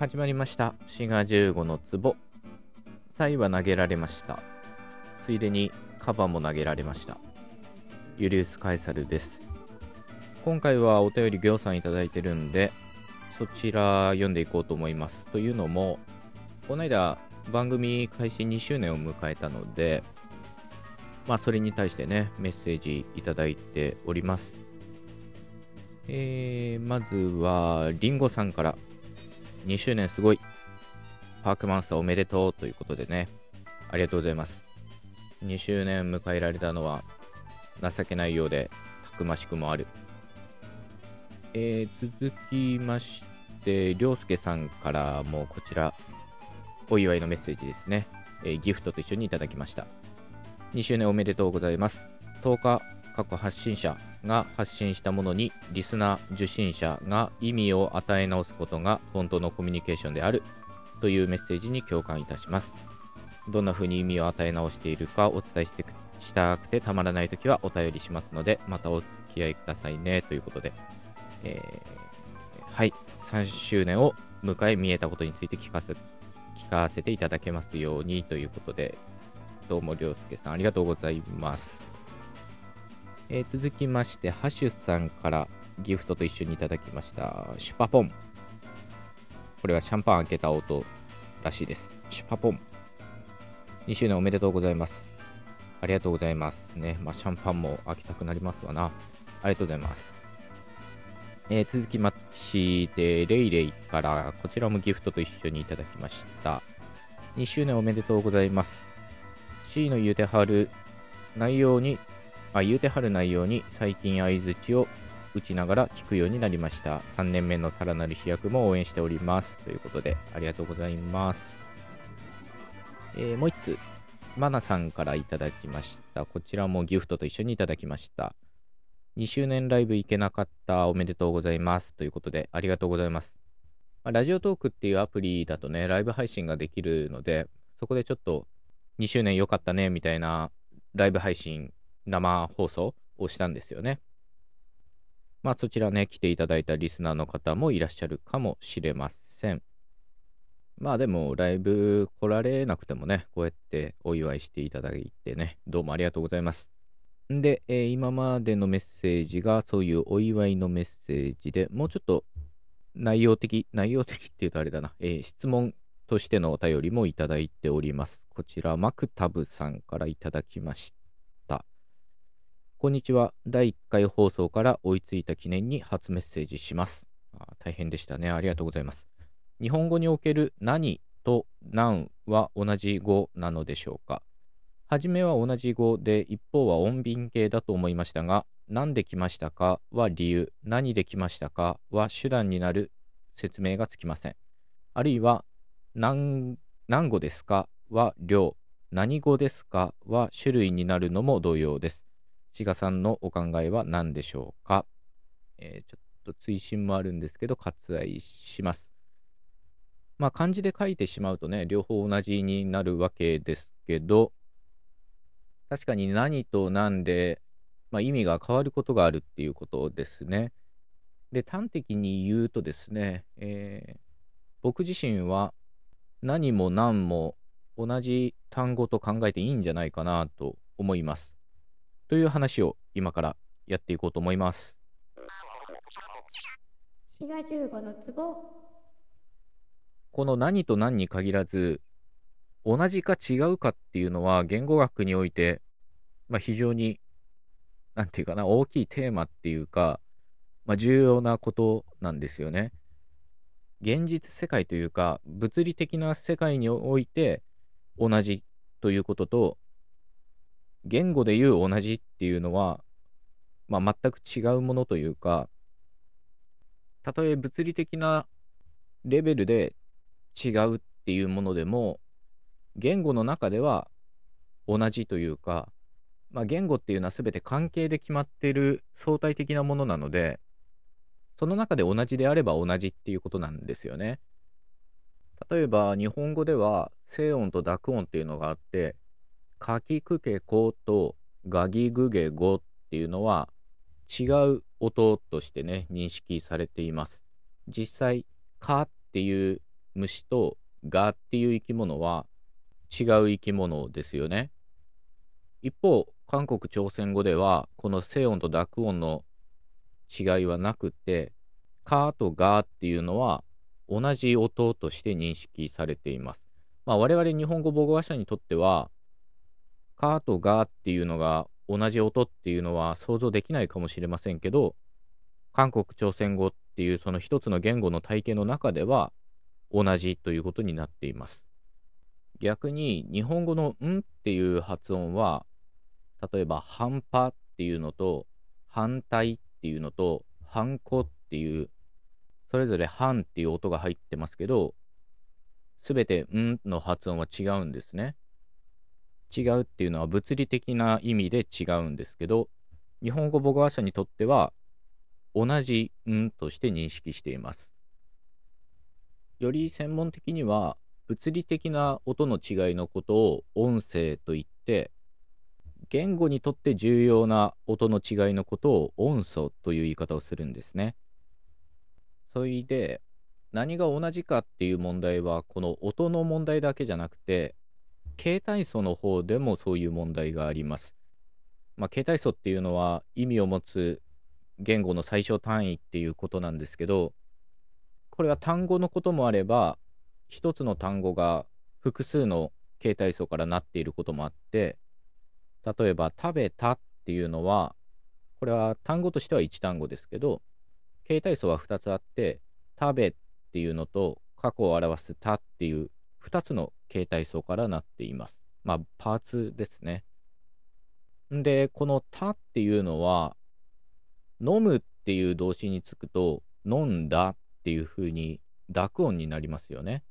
始まりました。滋賀15の壺。サイは投げられました。ついでにカバも投げられました。ユリウス・カエサルです。今回はお便り行さんいただいてるんでそちら読んでいこうと思います。というのもこの間番組開始2周年を迎えたのでまあそれに対してねメッセージいただいております。えー、まずはりんごさんから。2周年すごい。パークマンスターおめでとうということでね、ありがとうございます。2周年迎えられたのは情けないようで、たくましくもある。えー、続きまして、りょうすけさんからもこちら、お祝いのメッセージですね。えー、ギフトと一緒にいただきました。2周年おめでとうございます。10日、過去発信者が発信したものにリスナー受信者が意味を与え直すことが本当のコミュニケーションであるというメッセージに共感いたします。どんな風に意味を与え直しているかお伝えしてしたくてたまらない時はお便りしますのでまたお付き合いくださいねということで、えー、はい。3周年を迎え見えたことについて聞かせ聞かせていただけますようにということで。どうもりょうすけさんありがとうございます。えー、続きまして、ハシュさんからギフトと一緒にいただきました、シュパポン。これはシャンパン開けた音らしいです。シュパポン。2周年おめでとうございます。ありがとうございます。ね、まあ、シャンパンも開けたくなりますわな。ありがとうございます。えー、続きまして、レイレイからこちらもギフトと一緒にいただきました。2周年おめでとうございます。C の言うてはる内容にあ言うてはる内容に最近相づちを打ちながら聞くようになりました。3年目のさらなる飛躍も応援しております。ということで、ありがとうございます。えー、もう1つ、マナさんからいただきました。こちらもギフトと一緒にいただきました。2周年ライブ行けなかったおめでとうございます。ということで、ありがとうございます。まあ、ラジオトークっていうアプリだとね、ライブ配信ができるので、そこでちょっと2周年良かったね、みたいなライブ配信生放送をしたんですよね。まあそちらね、来ていただいたリスナーの方もいらっしゃるかもしれません。まあでもライブ来られなくてもね、こうやってお祝いしていただいてね、どうもありがとうございます。んで、えー、今までのメッセージがそういうお祝いのメッセージでもうちょっと内容的、内容的って言うとあれだな、えー、質問としてのお便りもいただいております。こちら、マクタブさんからいただきましこんにちは。第1回放送から追いついた記念に初メッセージします。あ大変でしたね。ありがとうございます。日本語における何と何は同じ語なのでしょうか？はじめは同じ語で一方は音便形だと思いましたが、何で来ましたかは理由、何で来ましたかは手段になる説明がつきません。あるいは何何語ですかは量、何語ですかは種類になるのも同様です。志賀さんのお考えは何でしょうか、えー、ちょっと追伸もあるんですけど、割愛します。まあ、漢字で書いてしまうとね、両方同じになるわけですけど、確かに何と何で、まあ、意味が変わることがあるっていうことですね。で、端的に言うとですね、えー、僕自身は何も何も同じ単語と考えていいんじゃないかなと思います。という話を今からやっていこうと思います。この何と何に限らず同じか違うかっていうのは言語学において、まあ、非常に何て言うかな大きいテーマっていうか、まあ、重要なことなんですよね。現実世界というか物理的な世界において同じということと言語で言う同じっていうのは、まあ、全く違うものというか、たとえ物理的なレベルで違うっていうものでも、言語の中では同じというか、まあ、言語っていうのは全て関係で決まっている相対的なものなので、その中で同じであれば同じっていうことなんですよね。例えば日本語では静音と濁音っていうのがあってかきくけことがぎぐげごっていうのは違う音としてね、認識されています。実際、かっていう虫とガっていう生き物は違う生き物ですよね。一方、韓国朝鮮語ではこの静音と濁音の違いはなくて、カとガっていうのは同じ音として認識されています。まあ、我々日本語母語話者にとっては、カーとガーっていうのが同じ音っていうのは想像できないかもしれませんけど、韓国朝鮮語っていうその一つの言語の体系の中では同じということになっています。逆に日本語のんっていう発音は、例えば反波っていうのと反対っていうのと反抗っていう、それぞれ反っていう音が入ってますけど、すべてんの発音は違うんですね。違うっていうのは物理的な意味で違うんですけど、日本語母語話者にとっては同じんとして認識しています。より専門的には物理的な音の違いのことを音声と言って言語にとって重要な音の違いのことを音素という言い方をするんですね。それで何が同じかっていう問題はこの音の問題だけじゃなくて形態素の方でもそういう問題があります。まあ、形態素っていうのは意味を持つ言語の最小単位っていうことなんですけどこれは単語のこともあれば一つの単語が複数の形態素からなっていることもあって例えば食べたっていうのはこれは単語としては1単語ですけど形態素は2つあって食べっていうのと過去を表すたっていう2つの形態素からなっていますまあパーツですねんでこのたっていうのは飲むっていう動詞につくと飲んだっていう風に濁音になりますよね。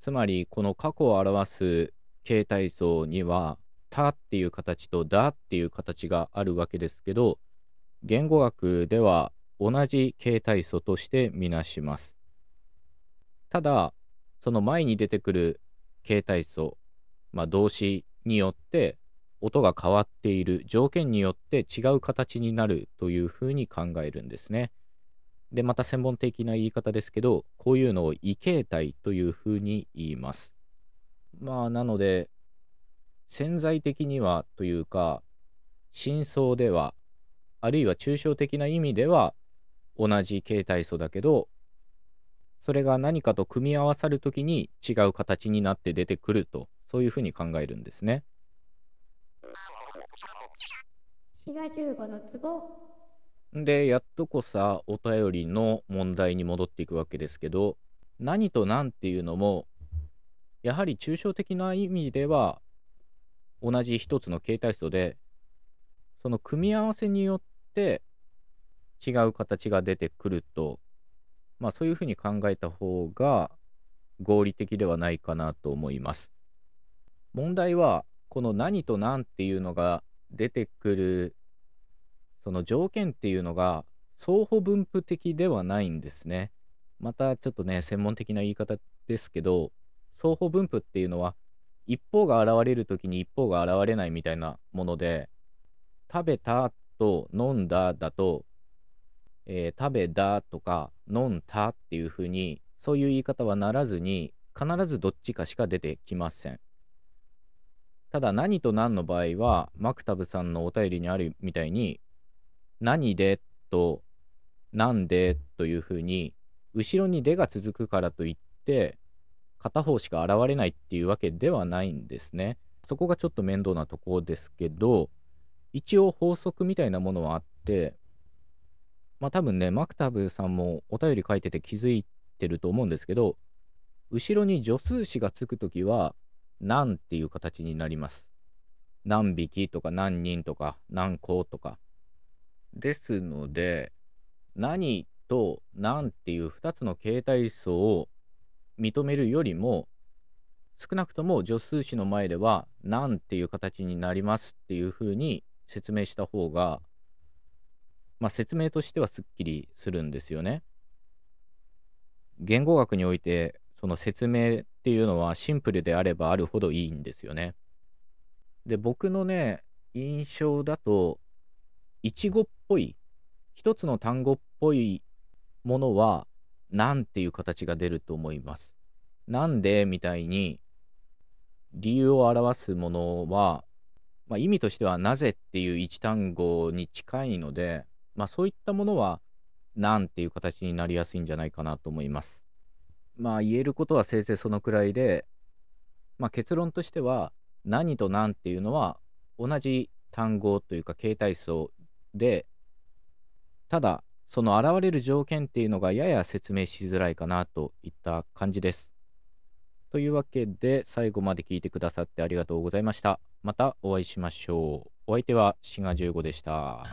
つまりこの過去を表す形態層にはたっていう形とだっていう形があるわけですけど言語学では同じ形態素としてみなします。ただその前に出てくる形態素、まあ、動詞によって音が変わっている条件によって違う形になるというふうに考えるんですね。で、また専門的な言い方ですけど、こういうのを異形態というふうに言います。まあ、なので、潜在的にはというか、真相では、あるいは抽象的な意味では、同じ形態素だけど、それが何かと組み合わさるときに違う形になって出てくると、そういうふうに考えるんですね。滋賀15の壺で、やっとこさ、お便りの問題に戻っていくわけですけど、何と何っていうのも、やはり抽象的な意味では、同じ一つの形態素で、その組み合わせによって違う形が出てくると、まあそういうふうに考えた方が合理的ではないかなと思います。問題は、この何と何っていうのが出てくるその条件っていうのが相互分布的ではないんですね。またちょっとね、専門的な言い方ですけど、相互分布っていうのは、一方が現れる時に一方が現れないみたいなもので、食べたと飲んだだと、えー、食べだとか飲んだっていう風に、そういう言い方はならずに、必ずどっちかしか出てきません。ただ何と何の場合は、マクタブさんのお便りにあるみたいに、何でとなんでというふうに、後ろにでが続くからといって、片方しか現れないっていうわけではないんですね。そこがちょっと面倒なところですけど、一応法則みたいなものはあって、まあ多分ね、マクタブさんもお便り書いてて気づいてると思うんですけど、後ろに助数詞がつくときは、何っていう形になります。何匹とか何人とか何個とか。ですので、何と何っていう2つの形態素を認めるよりも、少なくとも助数詞の前では何っていう形になりますっていうふうに説明した方が、まあ、説明としてはすっきりするんですよね。言語学においてその説明っていうのはシンプルであればあるほどいいんですよね。で、僕のね、印象だと、いちごっぽい、一つの単語っぽいものは、なんていう形が出ると思います。なんでみたいに理由を表すものは、まあ、意味としてはなぜっていう一単語に近いので、まあ、そういったものはなんていう形になりやすいんじゃないかなと思います。まあ言えることはせいぜいそのくらいで、まあ、結論としては何と何っていうのは同じ単語というか形態層でただその現れる条件っていうのがやや説明しづらいかなといった感じです。というわけで最後まで聞いてくださってありがとうございました。またお会いしましょう。お相手は志賀15でした。